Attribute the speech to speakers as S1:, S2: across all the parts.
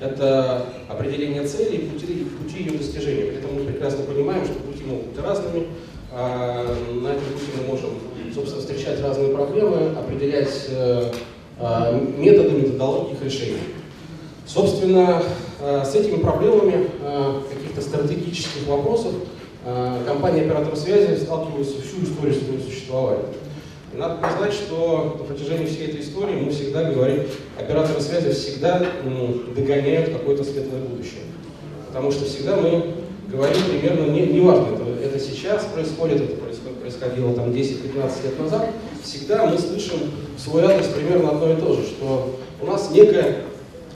S1: это определение цели и пути, пути ее достижения. При этом мы прекрасно понимаем, что пути могут быть разными. А, на этом пути мы можем, собственно, встречать разные проблемы, определять э, а, методы, методологии их решения. Собственно, э, с этими проблемами э, каких-то стратегических вопросов компания операторов связи сталкивается всю историю своего существования. И надо признать, что на протяжении всей этой истории мы всегда говорим, операторы связи всегда догоняют какое-то светлое будущее. Потому что всегда мы говорим примерно, не, не важно, это, это сейчас происходит, это происходило там 10-15 лет назад, всегда мы слышим в свой адрес примерно одно и то же, что у нас некая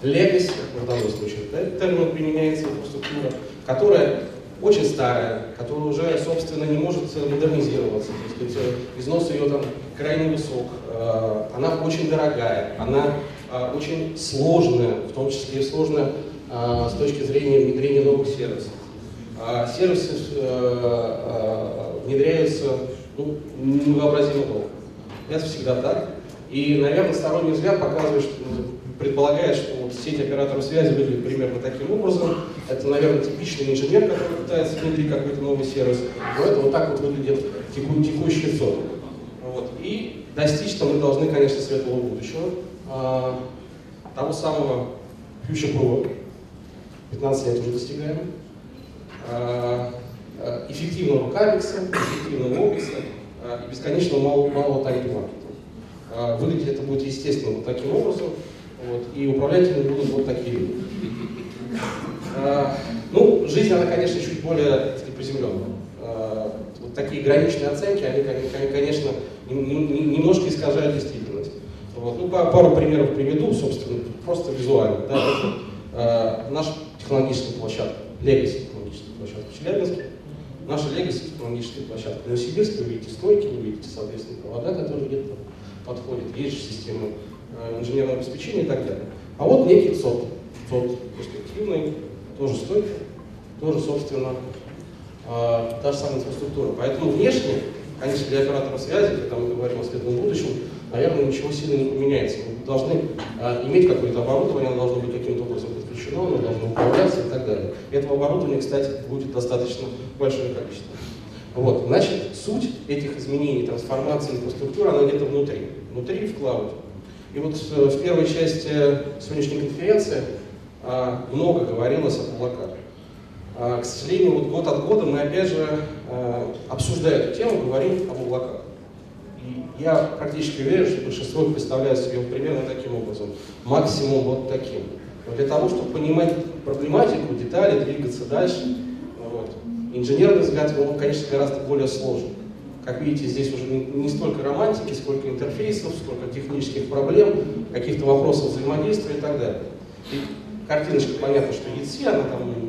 S1: legacy, в данном случае, да, термин применяется инфраструктура, которая очень старая, которая уже, собственно, не может модернизироваться, то есть износ ее там крайне высок, э, она очень дорогая, она э, очень сложная, в том числе и сложная э, с точки зрения внедрения новых сервисов. Сервисы внедряются ну, невообразимо долго. Это всегда так. И, наверное, сторонний взгляд показывает, что предполагает, что вот сеть операторов связи выглядит примерно таким образом. Это, наверное, типичный инженер, который пытается внедрить какой-то новый сервис. Но это вот так вот выглядит теку, текущий СОД. Вот. И достичь-то мы должны, конечно, светлого будущего. А, того самого Future Pro. 15 лет уже достигаем. А, а, эффективного кабекса, эффективного обекса а, и бесконечно малого, малого тайм-маркета. А, выглядеть это будет естественно вот таким образом. Вот, и управлятельные будут вот такие. А, ну, жизнь, она, конечно, чуть более приземленная. Такие граничные оценки, они, конечно, немножко искажают действительность. Вот. Ну, пару примеров приведу, собственно, просто визуально. Да, это, а, наша технологическая площадка, Legacy технологическая площадка в Челябинске, наша Legacy технологическая площадка в Новосибирске, вы видите стойки, вы видите, соответственно, провода, которые где-то подходят, есть же система Э, инженерного обеспечения и так далее. А вот некий ЦОД, ЦОД перспективный, тоже стойкий, тоже, собственно, э, та же самая инфраструктура. Поэтому внешне, конечно, для оператора связи, когда мы говорим о светлом будущем, наверное, ничего сильно не поменяется. Мы должны э, иметь какое-то оборудование, оно должно быть каким-то образом подключено, оно должно управляться и так далее. Этого оборудования, кстати, будет достаточно большое количество. Вот, значит, суть этих изменений, трансформации инфраструктуры, она где-то внутри. Внутри в клауде. И вот э, в первой части сегодняшней конференции а, много говорилось об облаках. А, к сожалению, вот год от года мы опять же, а, обсуждая эту тему, говорим об облаках. И я практически уверен, что большинство представляет себе примерно таким образом. Максимум вот таким. Но для того, чтобы понимать проблематику, детали, двигаться дальше, вот, инженерный взгляд, он, конечно, гораздо более сложный. Как видите, здесь уже не столько романтики, сколько интерфейсов, сколько технических проблем, каких-то вопросов взаимодействия и так далее. И картиночка, понятно, что EC, она там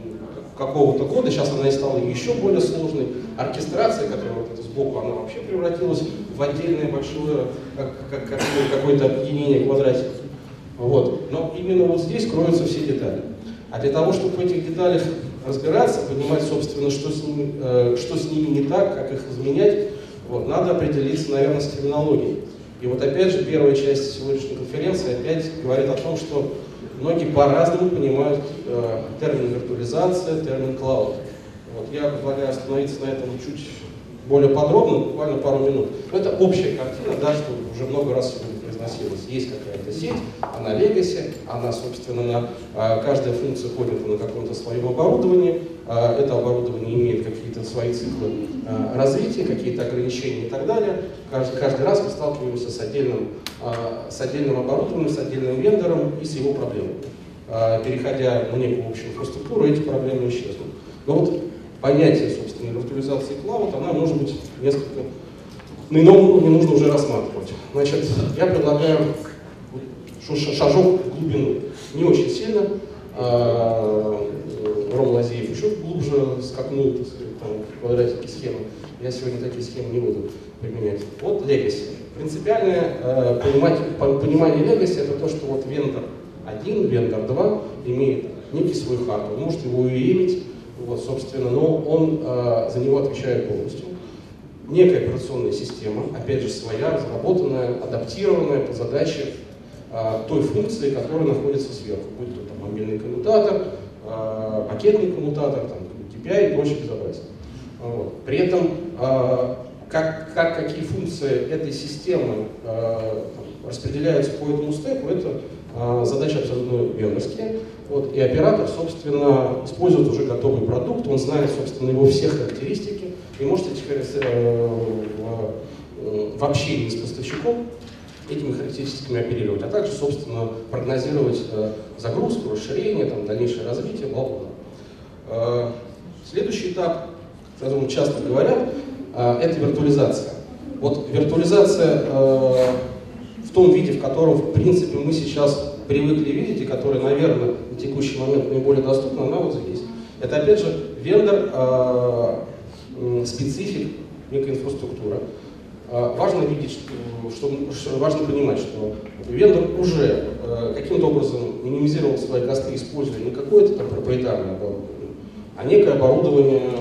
S1: какого-то года, сейчас она и стала еще более сложной. Оркестрация, которая вот это сбоку, она вообще превратилась в отдельное большое как, как, какое-то объединение квадратиков. Вот. Но именно вот здесь кроются все детали. А для того, чтобы в этих деталях разбираться, понимать, собственно, что с ними, э, что с ними не так, как их изменять, вот, надо определиться, наверное, с терминологией. И вот опять же, первая часть сегодняшней конференции опять говорит о том, что многие по-разному понимают э, термин виртуализация, термин клауд. Вот, я предлагаю остановиться на этом чуть более подробно, буквально пару минут. Но это общая картина, да, что уже много раз сегодня произносилось. Есть какая-то сеть, она legacy, она, собственно, на, а, каждая функция ходит на каком-то своем оборудовании, это оборудование имеет какие-то свои циклы а, развития, какие-то ограничения и так далее. Каждый, каждый раз мы сталкиваемся с отдельным, с отдельным оборудованием, с отдельным вендором и с его проблемами. Переходя на некую общую инфраструктуру, эти проблемы исчезнут. Но вот понятие, собственно, виртуализации клауд, она может быть несколько на ином уровне нужно уже рассматривать. Значит, я предлагаю шажок в глубину. Не очень сильно. Рома Лазеев еще глубже скакнул, так сказать, там, в квадратике схемы. Я сегодня такие схемы не буду применять. Вот legacy. Принципиальное э, понимание legacy это то, что вот вендор 1, вендор 2 имеет некий свой hardware, может его и иметь, вот, собственно, но он э, за него отвечает полностью некая операционная система, опять же своя, разработанная, адаптированная по задаче той функции, которая находится сверху, будь то там, мобильный коммутатор, пакетный коммутатор, там, KPI и прочее безобразие. Вот. При этом как, как, какие функции этой системы распределяются по этому стеку, это задача абсолютно вендорские. Вот, и оператор, собственно, использует уже готовый продукт, он знает, собственно, его все характеристики, и может этих, э, в, в общении с поставщиком этими характеристиками оперировать, а также, собственно, прогнозировать э, загрузку, расширение, там, дальнейшее развитие, бла-бла. Э, следующий этап, о котором часто говорят, э, это виртуализация. Вот виртуализация э, в том виде, в котором, в принципе, мы сейчас привыкли видеть и которая, наверное, на текущий момент наиболее доступна, она вот здесь. Это, опять же, вендор, специфик, некая инфраструктура. Важно видеть, что, что, важно понимать, что вендор уже каким-то образом минимизировал свои косты, используя не какое-то там проприетарное оборудование, а некое оборудование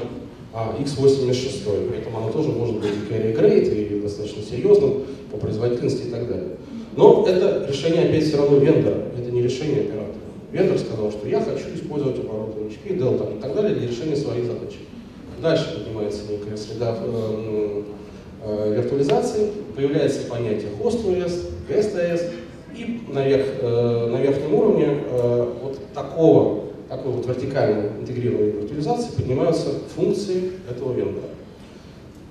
S1: а, x86, при этом оно тоже может быть и carry grade, и достаточно серьезным по производительности и так далее. Но это решение опять все равно вендора, это не решение оператора. Вендор сказал, что я хочу использовать оборудование HP, Dell там, и так далее для решения своей задачи. Дальше поднимается некая среда э, э, виртуализации, появляется понятие HostOS, GSTS, и наверх, э, на верхнем уровне вертикально интегрированной виртуализации поднимаются функции этого вендора.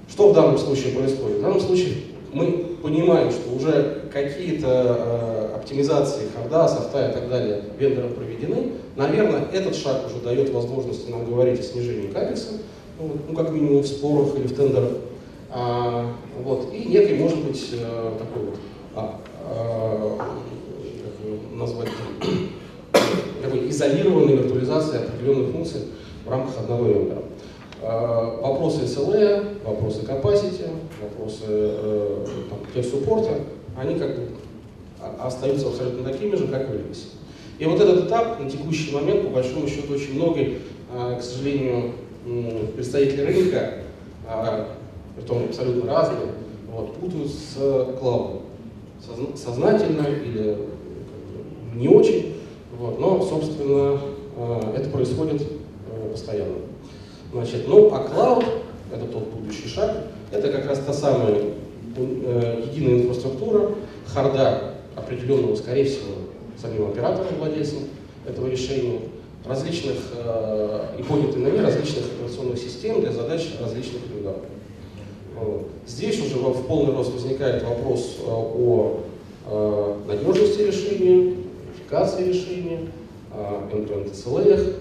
S1: Что в данном случае происходит? В данном случае мы понимаем, что уже какие-то э, оптимизации харда, софта и так далее вендором проведены, наверное, этот шаг уже дает возможность нам говорить о снижении капекса, ну, ну, как минимум в спорах или в тендерах. А, вот, и некой, может быть, э, такой вот, а, а, как назвать, такой изолированной виртуализации определенных функций в рамках одного вендора. А, вопросы SLA, вопросы capacity, вопросы э, тех-суппорта, они как бы остаются абсолютно такими же, как и в Legacy. И вот этот этап на текущий момент, по большому счету, очень много, а, к сожалению, представители рынка, а, притом абсолютно разные, вот, путают с клаудом. Сознательно или не очень, вот, но, собственно, это происходит э, постоянно. Значит, ну, а клауд, это тот будущий шаг, это как раз та самая э, единая инфраструктура, харда определенного, скорее всего, самим оператором, владельцем этого решения, различных э, и поднятые на ней различных операционных систем для задач различных. Вот. Здесь уже в полный рост возникает вопрос э, о э, надежности решения, эффикации решения, э, end-to-end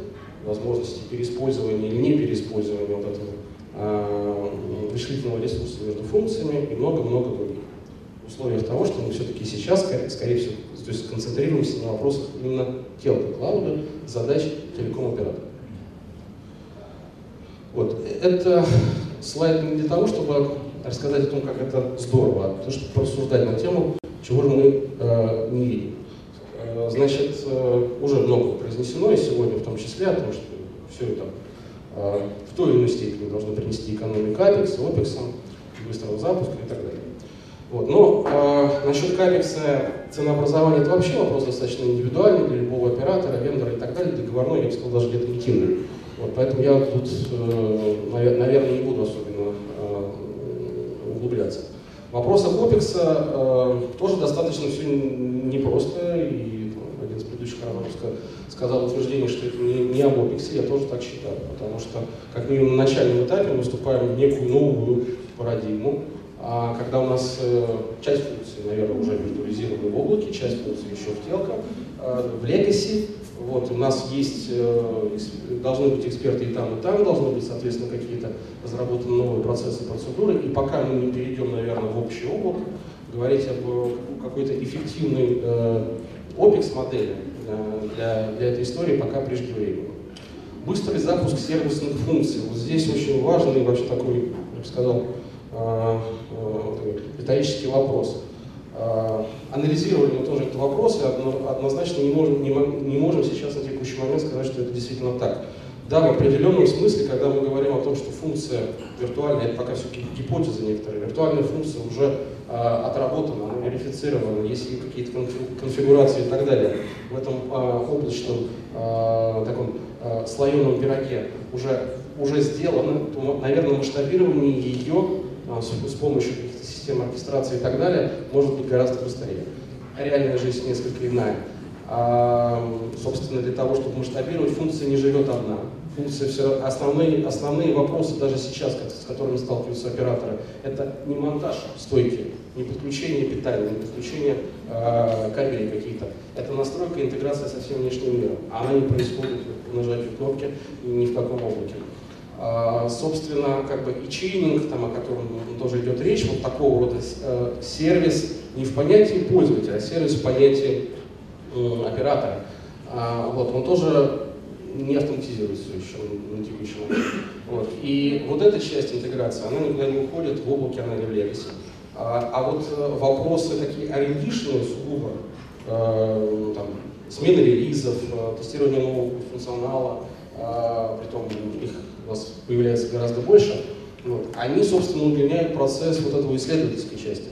S1: возможности переиспользования или не переиспользования вот этого э, вычислительного ресурса между функциями и много-много других. В условиях того, что мы все-таки сейчас, скорее всего, то есть концентрируемся на вопросах именно телка клауда, задач телеком-оператора. Вот. Это слайд не для того, чтобы рассказать о том, как это здорово, а то, чтобы порассуждать на тему, чего же мы э, не видим. Э, значит, э, уже много произнесено, и сегодня в том числе, о том, что все это э, в той или иной степени должно принести экономию капекс, опексом, быстрого запуска и так далее. Вот. Но э, насчет капекса ценообразования это вообще вопрос достаточно индивидуальный для любого оператора, вендора и так далее, договорной, я бы сказал, даже где-то интимный. Вот, поэтому я тут, наверное, не буду особенно э, углубляться. В вопросах OPEX э, тоже достаточно все непросто, и предыдущих ораторов сказал утверждение, что это не, не я тоже так считаю, потому что, как минимум, на начальном этапе мы выступаем в некую новую парадигму, а когда у нас э, часть функций, наверное, уже виртуализирована в облаке, часть функций еще в телко, э, в Legacy, вот, у нас есть, э, должны быть эксперты и там, и там, должны быть, соответственно, какие-то разработаны новые процессы, процедуры, и пока мы не перейдем, наверное, в общее облако, говорить об какой-то эффективной э, OPEX модели э, для, для этой истории пока преждевременно. Быстрый запуск сервисных функций. Вот здесь очень важный вообще такой, я бы сказал, э, э, риторический вопрос. Анализировали мы тоже этот вопрос и однозначно не можем, не, не можем сейчас на текущий момент сказать, что это действительно так. Да, в определенном смысле, когда мы говорим о том, что функция виртуальная, это пока все-таки гипотеза некоторые, виртуальная функция уже э, отработана, она верифицирована, есть какие-то конфигурации и так далее. В этом э, облачном э, таком э, слоеном пироге уже, уже сделано, то, наверное, масштабирование ее э, с, с помощью каких-то систем оркестрации и так далее может быть гораздо быстрее. Реальная жизнь несколько иная. А, собственно, для того, чтобы масштабировать, функция не живет одна функции, все основные, основные вопросы даже сейчас, с которыми сталкиваются операторы, это не монтаж стойки, не подключение питания, не подключение э, кабелей каких-то. Это настройка и интеграция со всем внешним миром. Она не происходит по нажатию кнопки ни в каком облаке. А, собственно, как бы и чейнинг, там, о котором тоже идет речь, вот такого рода э, сервис не в понятии пользователя, а сервис в понятии э, оператора. А, вот, он тоже не автоматизируется еще на текущий момент. Вот. И вот эта часть интеграции, она никуда не уходит, в облаке она не в Legacy. А, а вот э, вопросы такие арендишные, сугубо, э, там, смены релизов, э, тестирование нового функционала, э, притом их у нас появляется гораздо больше, вот, они, собственно, удлиняют процесс вот этого исследовательской части.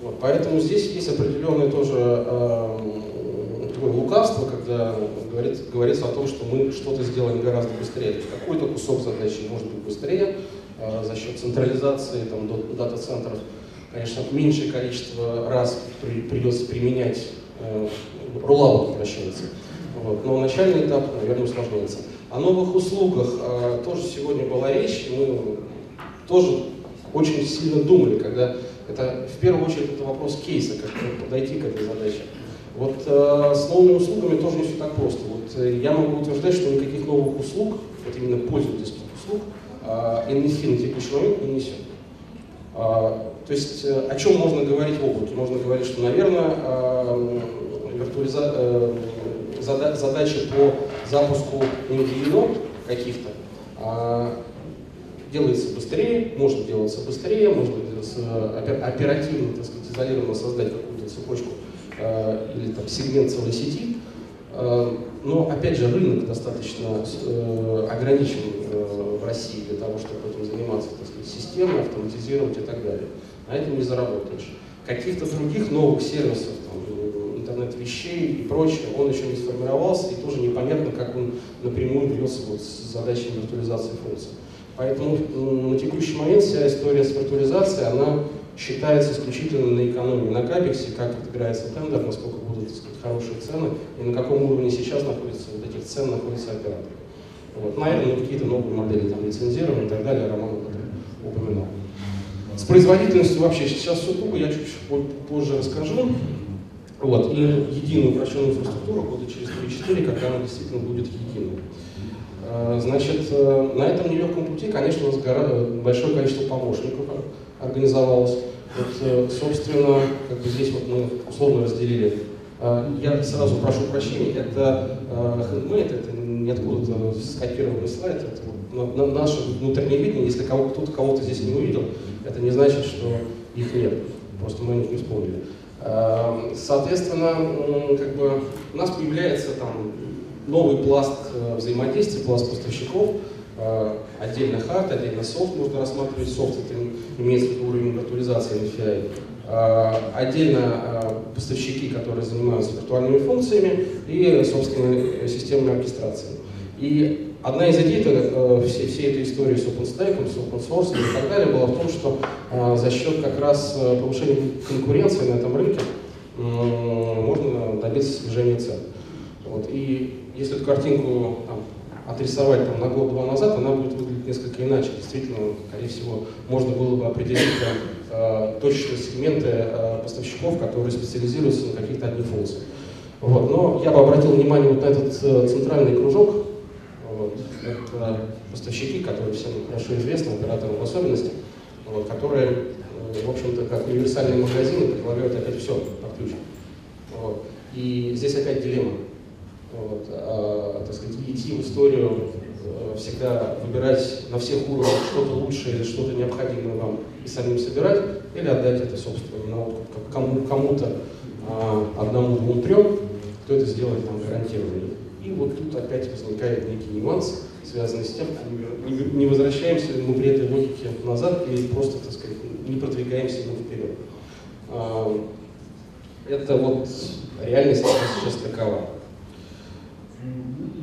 S1: Вот, поэтому здесь есть определенные тоже э, такое лукавство, когда говорит, говорится о том, что мы что-то сделаем гораздо быстрее. То есть какой-то кусок задачи может быть быстрее э, за счет централизации там, дата-центров. Конечно, меньшее количество раз при, придется применять э, рулаут прощается. Вот. Но начальный этап, наверное, усложняется. О новых услугах э, тоже сегодня была речь, мы тоже очень сильно думали, когда это в первую очередь это вопрос кейса, как подойти к этой задаче. Вот э, с новыми услугами тоже не все так просто. Вот э, я могу утверждать, что никаких новых услуг, вот именно пользовательских услуг, э, NSC на текущий момент не несет. Э, то есть э, о чем можно говорить в облаке? Можно говорить, что, наверное, э, виртуализа... э, зада... задачи по запуску NVIDIA каких-то э, делается быстрее, может делаться быстрее, может делаться оперативно, так сказать, изолированно создать какую-то цепочку Э, или там, сегмент целой сети. Э, но, опять же, рынок достаточно э, ограничен в России для того, чтобы этим заниматься так сказать, системно, автоматизировать и так далее. На этом не заработаешь. Каких-то других новых сервисов, там, интернет вещей и прочее, он еще не сформировался, и тоже непонятно, как он напрямую бьется вот с задачей виртуализации функций. Поэтому на текущий момент вся история с виртуализацией, она считается исключительно на экономии, на капексе, как отыграется тендер, насколько будут сказать, хорошие цены, и на каком уровне сейчас находится, вот этих цен находится оператор. Вот. Наверное, какие-то новые модели там, лицензирования и так далее, Роман упоминал. С производительностью вообще сейчас все туго, я чуть позже расскажу. Вот. И единую упрощенную инфраструктуру года через 3-4, когда она действительно будет единой. А, значит, э, на этом нелегком пути, конечно, у нас большое количество помощников организовалось. Вот, э, собственно, как бы здесь вот мы условно разделили. А, я сразу прошу прощения, это handmade, это не откуда-то скопированный слайд, это наше внутреннее видение, если кого, кто-то кого-то здесь не увидел, это не значит, что их нет, просто мы о них не вспомнили. А, соответственно, как бы у нас появляется там новый пласт э, взаимодействия, пласт поставщиков, отдельно хард, отдельно софт можно рассматривать. Софт это имеется в виду уровень виртуализации NFI. Э, отдельно э, поставщики, которые занимаются виртуальными функциями и, собственно, системной оркестрацией. И одна из идей всей, всей этой истории с OpenStack, с open source и так далее была в том, что за счет как раз повышения конкуренции на этом рынке можно добиться снижения цен. Вот. И если эту картинку там, отрисовать там, на год-два назад, она будет выглядеть несколько иначе. Действительно, скорее всего, можно было бы определить там, э, точечные сегменты э, поставщиков, которые специализируются на каких-то одних функциях. Вот. Но я бы обратил внимание вот на этот э, центральный кружок. Вот. Это поставщики, которые всем хорошо известны, операторам в особенности, вот, которые, в общем-то, как универсальные магазины предлагают опять все под ключ. Вот. И здесь опять дилемма вот, а, так сказать, идти в историю, э, всегда выбирать на всех уровнях что-то лучшее что-то необходимое вам и самим собирать, или отдать это, собственно, на кому, кому-то, а, одному, двум, трем, кто это сделает нам гарантированно. И вот тут опять возникает некий нюанс, связанные с тем, не возвращаемся мы при этой логике назад или просто, так сказать, не продвигаемся мы вперед. А, это вот реальность сейчас такова.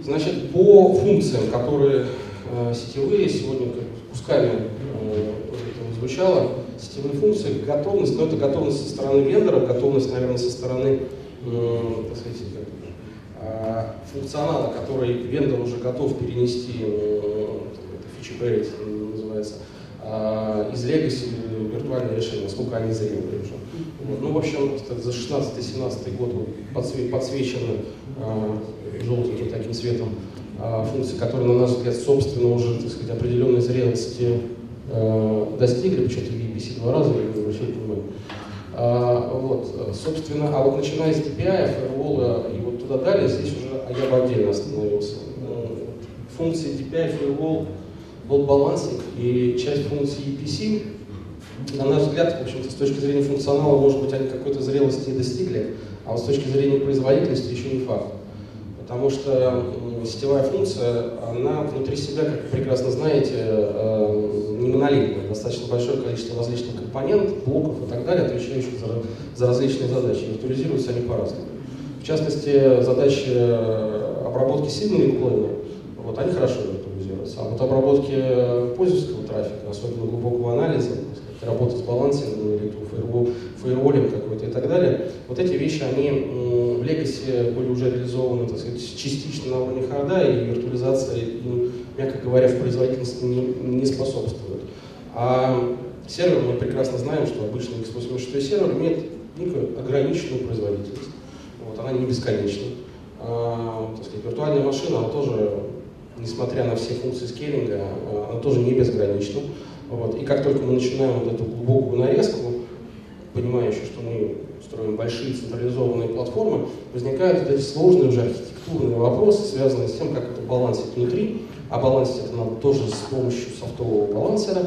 S1: Значит, по функциям, которые э, сетевые, сегодня кусками э, это звучало, сетевые функции, готовность, но это готовность со стороны вендора, готовность, наверное, со стороны, э, так сказать, э, функционала, который вендор уже готов перенести, э, это feature называется, э, из Legacy виртуальное решение, насколько они зрелые уже. Ну, в общем, за 16-17 год подсвечены э, желтеньким таким цветом э, функции, которые, на наш взгляд, собственно, уже, так сказать, определенной зрелости э, достигли, почему-то в VPC два раза, я не обращаю внимания. А, вот, собственно, а вот начиная с DPI, Firewall и вот туда далее, здесь уже я бы отдельно остановился. Функции DPI, Firewall, load balancing и часть функции EPC на наш взгляд, в общем-то, с точки зрения функционала, может быть, они какой-то зрелости и достигли, а вот с точки зрения производительности еще не факт. Потому что сетевая функция, она внутри себя, как вы прекрасно знаете, э, не монолитная. Достаточно большое количество различных компонентов, блоков и так далее, отвечающих за, за различные задачи. Виртуализируются они по-разному. В частности, задачи обработки сильного имплойна, вот, они хорошо виртуализируются. А вот обработки пользовательского трафика, особенно глубокого анализа, работа с балансингом или фаервол, фаерволем какой-то и так далее. Вот эти вещи, они в Legacy были уже реализованы, так сказать, частично на уровне харда, и виртуализация, им, мягко говоря, в производительности не, не способствует. А сервер, мы прекрасно знаем, что обычный x86 сервер имеет некую ограниченную производительность. Вот, она не бесконечна. А, так сказать, виртуальная машина, она тоже, несмотря на все функции скейлинга, она тоже не безгранична. Вот. И как только мы начинаем вот эту глубокую нарезку, понимая еще, что мы строим большие централизованные платформы, возникают вот эти сложные уже архитектурные вопросы, связанные с тем, как это балансить внутри, а балансить это надо тоже с помощью софтового балансера,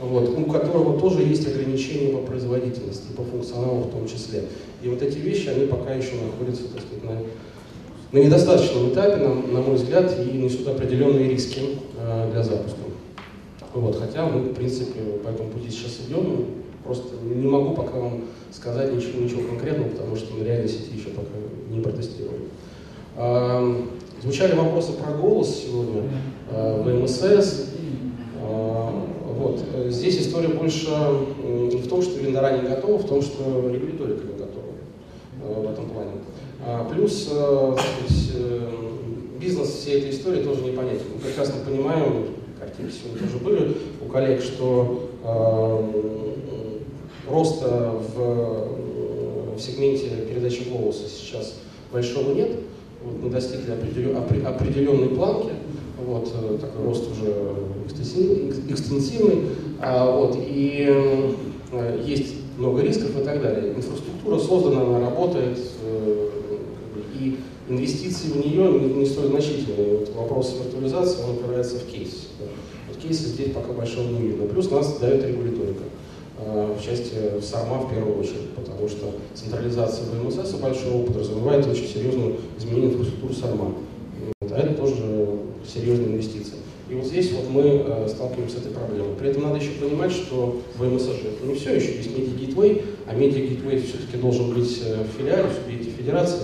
S1: вот, у которого тоже есть ограничения по производительности, по функционалу в том числе. И вот эти вещи, они пока еще находятся, так сказать, на, на недостаточном этапе, на, на мой взгляд, и несут определенные риски э, для запуска. Вот, хотя мы, в принципе, по этому пути сейчас идем. Просто не могу пока вам сказать ничего, ничего конкретного, потому что мы реально сети еще пока не протестировали. А, звучали вопросы про голос сегодня а, в МСС. А, вот. Здесь история больше не в том, что вендора не готовы, в том, что регуляторика не готова а, в этом плане. А, плюс а, сказать, э, бизнес всей этой истории тоже непонятен. Мы прекрасно понимаем, картинки сегодня тоже были у коллег, что э, роста в, в сегменте передачи голоса сейчас большого нет. Вот мы достигли определен, определенной планки, вот, э, такой рост уже экстенсивный, а, вот, и э, есть много рисков и так далее. Инфраструктура создана, она работает, э, и инвестиции в нее не, не столь значительные. Вот вопрос виртуализации, он упирается в кейс. Вот кейсы здесь пока большого не видно. Плюс нас дает регуляторика а, в части САРМА в первую очередь, потому что централизация ВМСС большого подразумевает очень серьезную изменение инфраструктуры САРМА. Вот, а это тоже серьезная инвестиция. И вот здесь вот мы э, сталкиваемся с этой проблемой. При этом надо еще понимать, что в МСЖ это не все, еще есть Gateway, а Gateway все-таки должен быть э, в филиале, в субъекте федерации,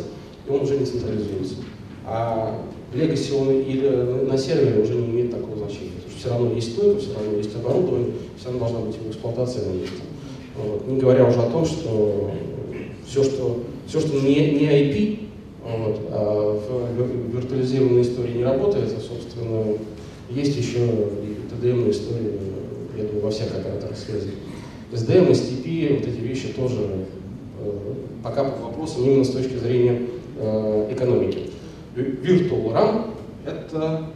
S1: он уже не централизуется. А Legacy он или на сервере уже не имеет такого значения. Потому что все равно есть стойка, все равно есть оборудование, все равно должна быть эксплуатация на месте. Вот. Не говоря уже о том, что все, что, все, что не, не IP, вот, а в виртуализированной истории не работает, а, собственно, есть еще и TDM истории, я думаю, во всех операторах связи. SDM, STP, вот эти вещи тоже э, пока под вопросом именно с точки зрения Э, экономики. Virtual RAM – это,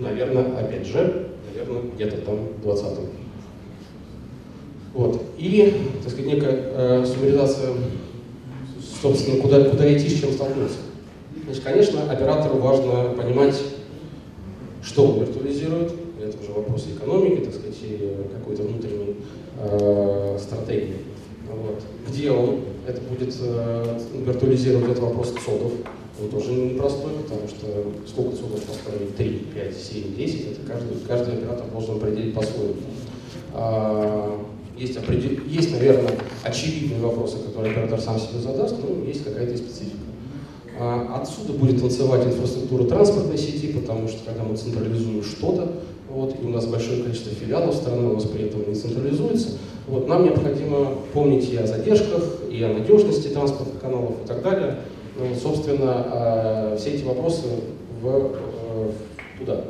S1: наверное, опять же, наверное, где-то там 20 -м. Вот. И, так сказать, некая э, суммаризация, собственно, куда, куда идти, с чем столкнуться. Значит, конечно, оператору важно понимать, что он виртуализирует, это уже вопрос экономики, так сказать, и какой-то внутренней э, стратегии. Вот. Где он это будет э, виртуализировать этот вопрос ЦОДов, он тоже непростой, потому что сколько цугов построить? 3, 5, 7, 10, это каждый, каждый оператор должен определить по-своему. А, есть, определ... есть, наверное, очевидные вопросы, которые оператор сам себе задаст, но есть какая-то специфика. А, отсюда будет танцевать инфраструктура транспортной сети, потому что когда мы централизуем что-то, вот, и у нас большое количество филиалов страны, у нас при этом не централизуется, вот, нам необходимо помнить и о задержках, и о надежности транспортных каналов и так далее. Ну, собственно, а, все эти вопросы в, э, туда,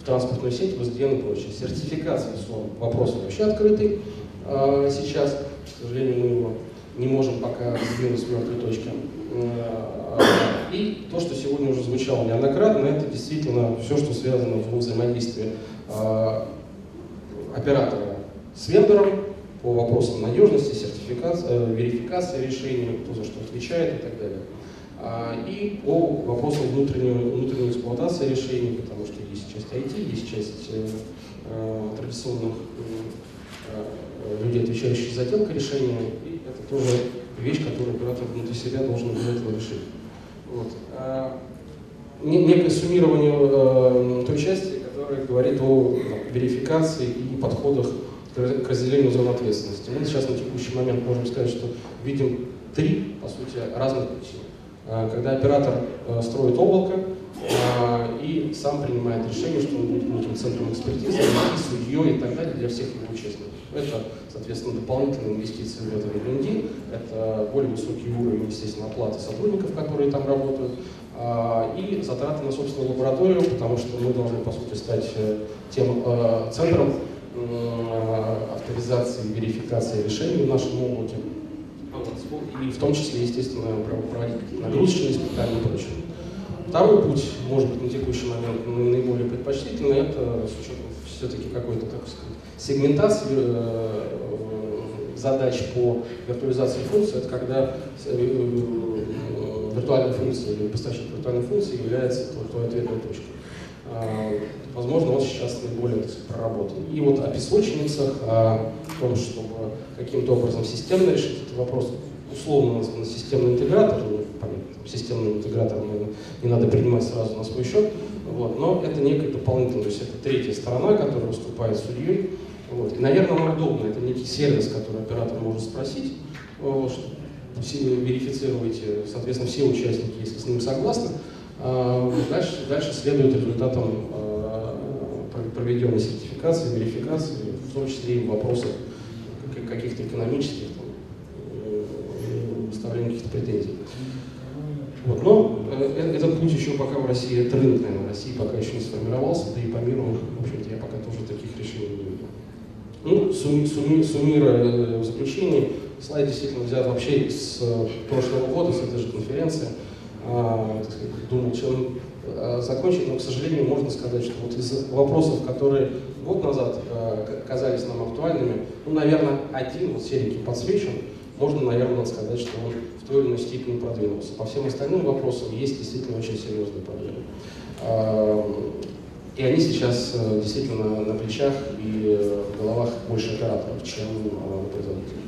S1: в транспортную сеть, в SDN и прочее. Сертификация вопрос вообще открытый а, сейчас. К сожалению, мы его не можем пока сдвинуть с мертвой точки. А, и то, что сегодня уже звучало неоднократно, это действительно все, что связано в взаимодействии оператора с вендором по вопросам надежности, сертификации, э, верификации решений, кто за что отвечает и так далее. А, и по вопросам внутренней, внутренней эксплуатации решений, потому что есть часть IT, есть часть э, э, традиционных людей, отвечающих за отделку решения, и это тоже вещь, которую оператор внутри себя должен обязательно решить. Вот. А, некое суммирование той части, которая говорит о верификации и подходах к разделению зон ответственности. Мы сейчас на текущий момент можем сказать, что видим три, по сути, разных пути. А, когда оператор э, строит облако а, и сам принимает решение, что он будет неким центром экспертизы, судьей и так далее для всех его участников. Это, соответственно, дополнительные инвестиции в это R&D, это более высокий уровень, естественно, оплаты сотрудников, которые там работают, и затраты на собственную лабораторию, потому что мы должны, по сути, стать э, тем э, центром авторизации и верификации решений в нашем облаке и в том числе, естественно, проводить нагрузочные испытания и прочее. Второй путь, может быть, на текущий момент наиболее предпочтительный, это с учетом все-таки какой-то, так сказать, сегментации э, задач по виртуализации функций, это когда э, виртуальная функция или поставщик виртуальной функции является твоей ответной точкой. А, возможно, вот сейчас наиболее сказать, проработан. И вот о песочницах, о том, чтобы каким-то образом системно решить этот вопрос, условно назван системный интегратор, ну, понятно, системный интегратор наверное, не надо принимать сразу на свой счет, вот, но это некая дополнительная, то есть это третья сторона, которая выступает судьей. Вот. И, наверное, нам удобно, это некий сервис, который оператор может спросить, вот, что верифицируете, соответственно, все участники, если с ним согласны, дальше, дальше следует результатом а, проведенной сертификации, верификации, в том числе и в вопросах каких-то экономических выставления каких-то претензий. Вот. Но э, этот путь еще пока в России, тренд, наверное, в России пока еще не сформировался, да и по миру, в общем-то, я пока тоже таких решений не видел. Ну, сумми, сумми, суммируя э, в заключении, слайд действительно взят вообще с э, прошлого года, с этой же конференции. А, сказать, думал, чем а, закончить, но, к сожалению, можно сказать, что вот из вопросов, которые год назад а, казались нам актуальными, ну, наверное, один вот серенький подсвечен, можно, наверное, сказать, что он в той или иной степени продвинулся. По всем остальным вопросам есть действительно очень серьезные проблемы. И они сейчас э, действительно на плечах и в головах больше операторов, чем производителей.